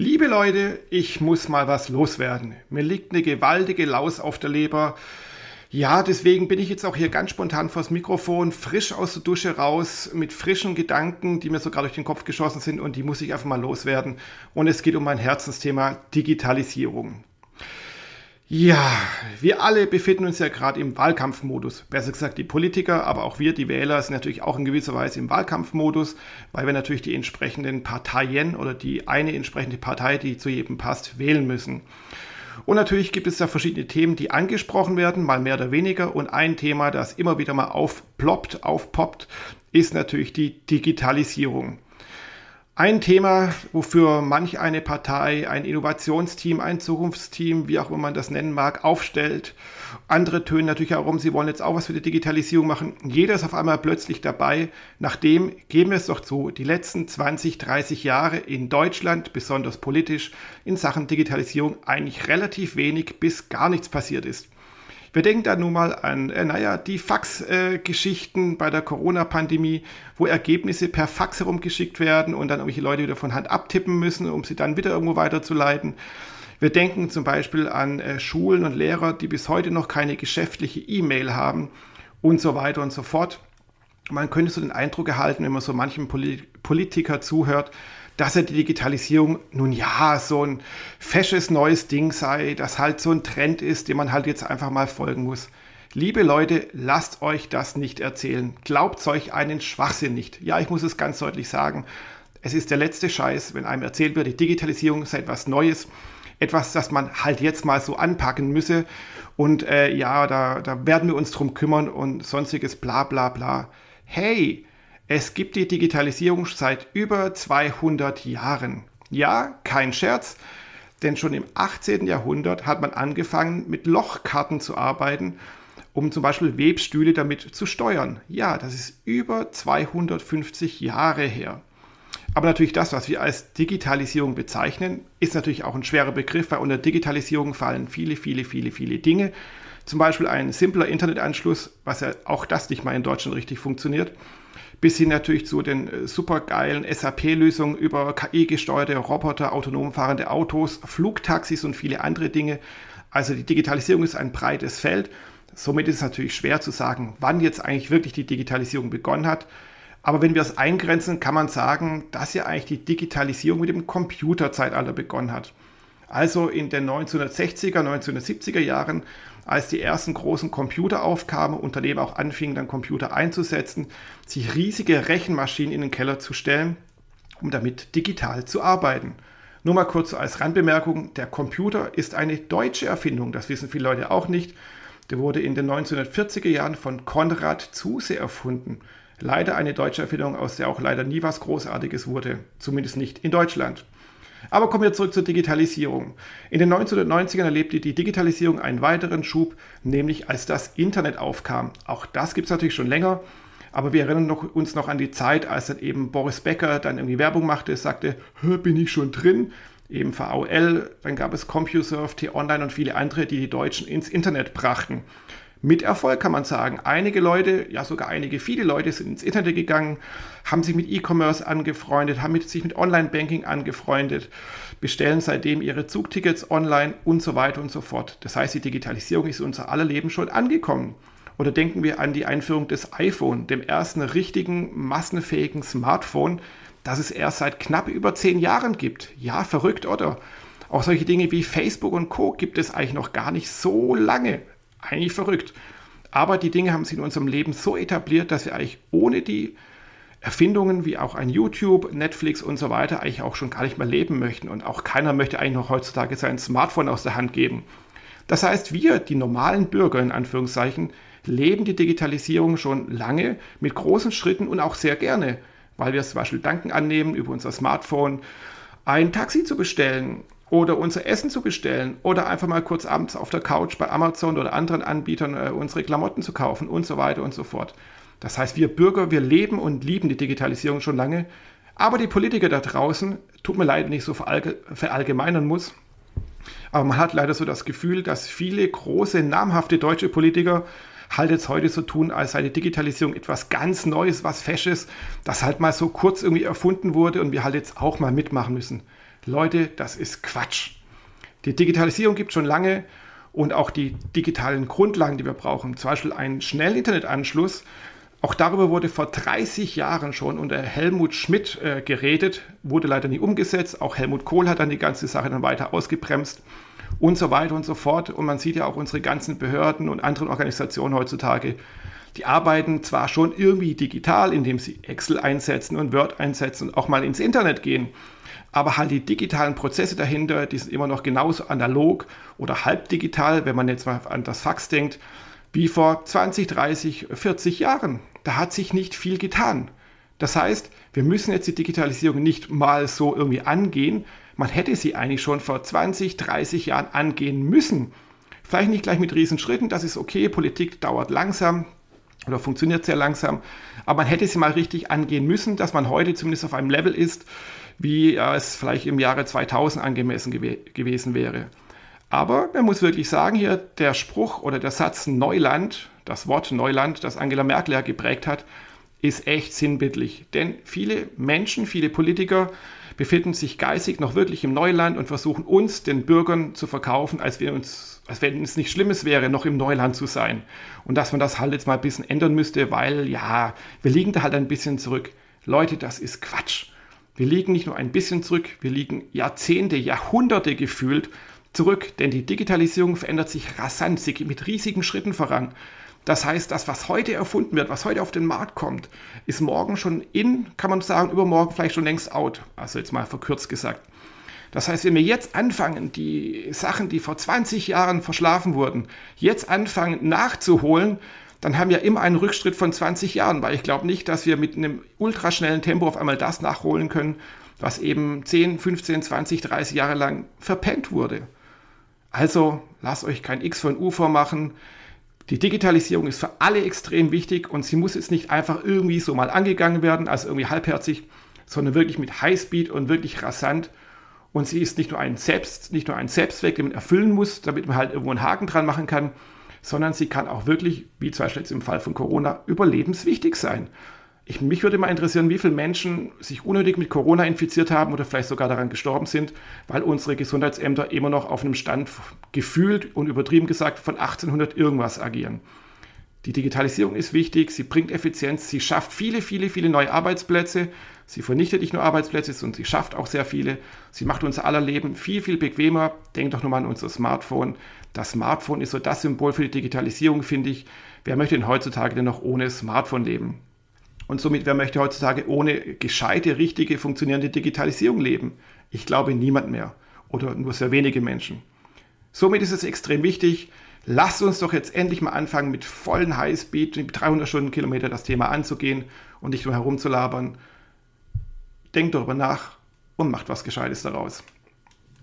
Liebe Leute, ich muss mal was loswerden. Mir liegt eine gewaltige Laus auf der Leber. Ja, deswegen bin ich jetzt auch hier ganz spontan vors Mikrofon, frisch aus der Dusche raus, mit frischen Gedanken, die mir so gerade durch den Kopf geschossen sind und die muss ich einfach mal loswerden. Und es geht um mein Herzensthema Digitalisierung. Ja, wir alle befinden uns ja gerade im Wahlkampfmodus. Besser gesagt, die Politiker, aber auch wir, die Wähler, sind natürlich auch in gewisser Weise im Wahlkampfmodus, weil wir natürlich die entsprechenden Parteien oder die eine entsprechende Partei, die zu jedem passt, wählen müssen. Und natürlich gibt es da verschiedene Themen, die angesprochen werden, mal mehr oder weniger. Und ein Thema, das immer wieder mal aufploppt, aufpoppt, ist natürlich die Digitalisierung. Ein Thema, wofür manch eine Partei, ein Innovationsteam, ein Zukunftsteam, wie auch immer man das nennen mag, aufstellt. Andere tönen natürlich herum, sie wollen jetzt auch was für die Digitalisierung machen. Jeder ist auf einmal plötzlich dabei, nachdem, geben wir es doch zu, die letzten 20, 30 Jahre in Deutschland, besonders politisch, in Sachen Digitalisierung eigentlich relativ wenig bis gar nichts passiert ist. Wir denken da nun mal an, äh, naja, die Fax-Geschichten äh, bei der Corona-Pandemie, wo Ergebnisse per Fax herumgeschickt werden und dann irgendwelche Leute wieder von Hand abtippen müssen, um sie dann wieder irgendwo weiterzuleiten. Wir denken zum Beispiel an äh, Schulen und Lehrer, die bis heute noch keine geschäftliche E-Mail haben und so weiter und so fort. Man könnte so den Eindruck erhalten, wenn man so manchem Politiker zuhört, dass ja die Digitalisierung nun ja so ein fesches neues Ding sei, das halt so ein Trend ist, dem man halt jetzt einfach mal folgen muss. Liebe Leute, lasst euch das nicht erzählen. Glaubt euch einen Schwachsinn nicht. Ja, ich muss es ganz deutlich sagen. Es ist der letzte Scheiß, wenn einem erzählt wird, die Digitalisierung sei etwas Neues, etwas, das man halt jetzt mal so anpacken müsse. Und äh, ja, da, da werden wir uns drum kümmern und sonstiges bla bla bla. Hey, es gibt die Digitalisierung seit über 200 Jahren. Ja, kein Scherz, denn schon im 18. Jahrhundert hat man angefangen, mit Lochkarten zu arbeiten, um zum Beispiel Webstühle damit zu steuern. Ja, das ist über 250 Jahre her. Aber natürlich das, was wir als Digitalisierung bezeichnen, ist natürlich auch ein schwerer Begriff, weil unter Digitalisierung fallen viele, viele, viele, viele Dinge. Zum Beispiel ein simpler Internetanschluss, was ja auch das nicht mal in Deutschland richtig funktioniert bis hin natürlich zu den äh, supergeilen SAP-Lösungen über KI-gesteuerte Roboter, autonom fahrende Autos, Flugtaxis und viele andere Dinge. Also die Digitalisierung ist ein breites Feld. Somit ist es natürlich schwer zu sagen, wann jetzt eigentlich wirklich die Digitalisierung begonnen hat. Aber wenn wir es eingrenzen, kann man sagen, dass ja eigentlich die Digitalisierung mit dem Computerzeitalter begonnen hat. Also in den 1960er, 1970er Jahren als die ersten großen Computer aufkamen, Unternehmen auch anfingen, dann Computer einzusetzen, sich riesige Rechenmaschinen in den Keller zu stellen, um damit digital zu arbeiten. Nur mal kurz als Randbemerkung, der Computer ist eine deutsche Erfindung, das wissen viele Leute auch nicht. Der wurde in den 1940er Jahren von Konrad Zuse erfunden. Leider eine deutsche Erfindung, aus der auch leider nie was Großartiges wurde, zumindest nicht in Deutschland. Aber kommen wir zurück zur Digitalisierung. In den 1990ern erlebte die Digitalisierung einen weiteren Schub, nämlich als das Internet aufkam. Auch das gibt es natürlich schon länger, aber wir erinnern noch, uns noch an die Zeit, als dann eben Boris Becker dann irgendwie Werbung machte, sagte, bin ich schon drin? Eben VOL, dann gab es CompuServe, T-Online und viele andere, die die Deutschen ins Internet brachten mit Erfolg, kann man sagen. Einige Leute, ja sogar einige, viele Leute sind ins Internet gegangen, haben sich mit E-Commerce angefreundet, haben sich mit Online-Banking angefreundet, bestellen seitdem ihre Zugtickets online und so weiter und so fort. Das heißt, die Digitalisierung ist unser aller Leben schon angekommen. Oder denken wir an die Einführung des iPhone, dem ersten richtigen, massenfähigen Smartphone, das es erst seit knapp über zehn Jahren gibt. Ja, verrückt, oder? Auch solche Dinge wie Facebook und Co. gibt es eigentlich noch gar nicht so lange eigentlich verrückt. Aber die Dinge haben sich in unserem Leben so etabliert, dass wir eigentlich ohne die Erfindungen wie auch ein YouTube, Netflix und so weiter eigentlich auch schon gar nicht mehr leben möchten. Und auch keiner möchte eigentlich noch heutzutage sein Smartphone aus der Hand geben. Das heißt, wir, die normalen Bürger in Anführungszeichen, leben die Digitalisierung schon lange mit großen Schritten und auch sehr gerne, weil wir zum Beispiel Danken annehmen, über unser Smartphone ein Taxi zu bestellen oder unser Essen zu bestellen oder einfach mal kurz abends auf der Couch bei Amazon oder anderen Anbietern äh, unsere Klamotten zu kaufen und so weiter und so fort. Das heißt, wir Bürger, wir leben und lieben die Digitalisierung schon lange, aber die Politiker da draußen, tut mir leid, ich so verallgemeinern muss, aber man hat leider so das Gefühl, dass viele große, namhafte deutsche Politiker halt jetzt heute so tun, als sei die Digitalisierung etwas ganz Neues, was Fesches, das halt mal so kurz irgendwie erfunden wurde und wir halt jetzt auch mal mitmachen müssen. Leute, das ist Quatsch. Die Digitalisierung gibt schon lange und auch die digitalen Grundlagen, die wir brauchen, zum Beispiel einen schnellen Internetanschluss, auch darüber wurde vor 30 Jahren schon unter Helmut Schmidt äh, geredet, wurde leider nie umgesetzt. Auch Helmut Kohl hat dann die ganze Sache dann weiter ausgebremst und so weiter und so fort. Und man sieht ja auch unsere ganzen Behörden und anderen Organisationen heutzutage, die arbeiten zwar schon irgendwie digital, indem sie Excel einsetzen und Word einsetzen und auch mal ins Internet gehen, aber halt die digitalen Prozesse dahinter, die sind immer noch genauso analog oder halbdigital, wenn man jetzt mal an das Fax denkt wie vor 20, 30, 40 Jahren. Da hat sich nicht viel getan. Das heißt, wir müssen jetzt die Digitalisierung nicht mal so irgendwie angehen. Man hätte sie eigentlich schon vor 20, 30 Jahren angehen müssen. Vielleicht nicht gleich mit Riesenschritten, das ist okay. Politik dauert langsam oder funktioniert sehr langsam. Aber man hätte sie mal richtig angehen müssen, dass man heute zumindest auf einem Level ist, wie es vielleicht im Jahre 2000 angemessen gew gewesen wäre. Aber man muss wirklich sagen, hier der Spruch oder der Satz Neuland, das Wort Neuland, das Angela Merkel ja geprägt hat, ist echt sinnbildlich. Denn viele Menschen, viele Politiker befinden sich geistig noch wirklich im Neuland und versuchen uns, den Bürgern, zu verkaufen, als, wir uns, als wenn es nicht Schlimmes wäre, noch im Neuland zu sein. Und dass man das halt jetzt mal ein bisschen ändern müsste, weil ja, wir liegen da halt ein bisschen zurück. Leute, das ist Quatsch. Wir liegen nicht nur ein bisschen zurück, wir liegen Jahrzehnte, Jahrhunderte gefühlt zurück, denn die Digitalisierung verändert sich rasant, sie geht mit riesigen Schritten voran. Das heißt, das, was heute erfunden wird, was heute auf den Markt kommt, ist morgen schon in, kann man sagen, übermorgen vielleicht schon längst out. Also jetzt mal verkürzt gesagt. Das heißt, wenn wir jetzt anfangen, die Sachen, die vor 20 Jahren verschlafen wurden, jetzt anfangen nachzuholen, dann haben wir immer einen Rückschritt von 20 Jahren, weil ich glaube nicht, dass wir mit einem ultraschnellen Tempo auf einmal das nachholen können, was eben 10, 15, 20, 30 Jahre lang verpennt wurde. Also lasst euch kein X von U vormachen. Die Digitalisierung ist für alle extrem wichtig und sie muss jetzt nicht einfach irgendwie so mal angegangen werden, also irgendwie halbherzig, sondern wirklich mit Highspeed und wirklich rasant. Und sie ist nicht nur ein Selbst, nicht nur ein Selbstzweck, den man erfüllen muss, damit man halt irgendwo einen Haken dran machen kann, sondern sie kann auch wirklich, wie zum Beispiel jetzt im Fall von Corona, überlebenswichtig sein. Ich, mich würde mal interessieren, wie viele Menschen sich unnötig mit Corona infiziert haben oder vielleicht sogar daran gestorben sind, weil unsere Gesundheitsämter immer noch auf einem Stand gefühlt und übertrieben gesagt von 1800 irgendwas agieren. Die Digitalisierung ist wichtig, sie bringt Effizienz, sie schafft viele, viele, viele neue Arbeitsplätze. Sie vernichtet nicht nur Arbeitsplätze, sondern sie schafft auch sehr viele. Sie macht unser aller Leben viel, viel bequemer. Denkt doch nur mal an unser Smartphone. Das Smartphone ist so das Symbol für die Digitalisierung, finde ich. Wer möchte denn heutzutage denn noch ohne Smartphone leben? Und somit, wer möchte heutzutage ohne gescheite, richtige, funktionierende Digitalisierung leben? Ich glaube niemand mehr oder nur sehr wenige Menschen. Somit ist es extrem wichtig, lasst uns doch jetzt endlich mal anfangen, mit vollen Highspeed, mit 300 Stundenkilometer das Thema anzugehen und nicht nur herumzulabern. Denkt darüber nach und macht was Gescheites daraus.